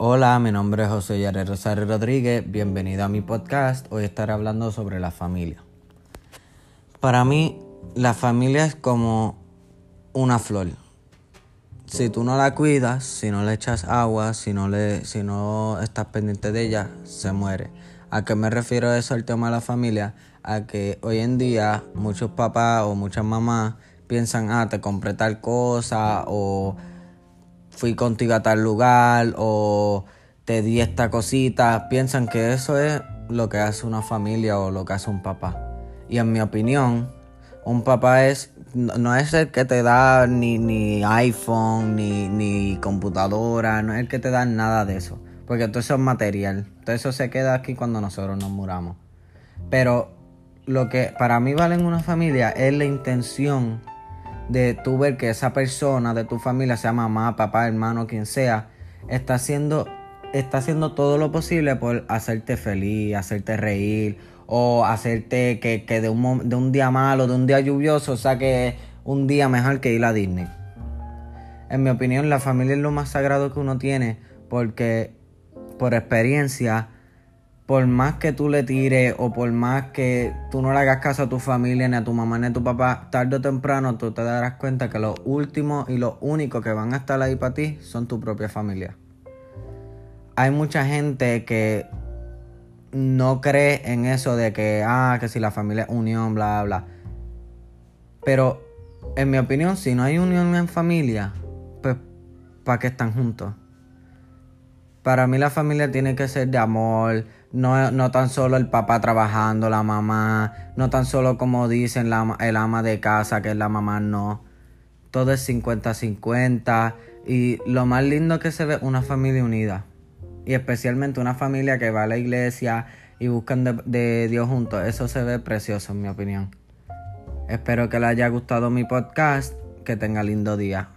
Hola, mi nombre es José Yare Rosario Rodríguez, bienvenido a mi podcast. Hoy estaré hablando sobre la familia. Para mí, la familia es como una flor. Si tú no la cuidas, si no le echas agua, si no, le, si no estás pendiente de ella, se muere. ¿A qué me refiero eso el tema de la familia? A que hoy en día muchos papás o muchas mamás piensan, ah, te compré tal cosa o fui contigo a tal lugar o te di esta cosita. Piensan que eso es lo que hace una familia o lo que hace un papá. Y en mi opinión, un papá es no es el que te da ni, ni iPhone, ni, ni computadora, no es el que te da nada de eso. Porque todo eso es material. Todo eso se queda aquí cuando nosotros nos muramos. Pero lo que para mí vale en una familia es la intención de tú ver que esa persona de tu familia, sea mamá, papá, hermano, quien sea, está haciendo, está haciendo todo lo posible por hacerte feliz, hacerte reír o hacerte que, de, un, de un día malo, de un día lluvioso, saque un día mejor que ir a Disney. En mi opinión, la familia es lo más sagrado que uno tiene porque por experiencia por más que tú le tires o por más que tú no le hagas caso a tu familia, ni a tu mamá, ni a tu papá, tarde o temprano tú te darás cuenta que lo último y lo único que van a estar ahí para ti son tu propia familia. Hay mucha gente que no cree en eso de que, ah, que si la familia es unión, bla, bla. Pero, en mi opinión, si no hay unión en familia, pues, ¿para qué están juntos? Para mí la familia tiene que ser de amor, no, no tan solo el papá trabajando, la mamá, no tan solo como dicen la, el ama de casa, que es la mamá, no. Todo es 50-50 y lo más lindo que se ve una familia unida. Y especialmente una familia que va a la iglesia y buscan de, de Dios juntos. Eso se ve precioso en mi opinión. Espero que les haya gustado mi podcast. Que tenga lindo día.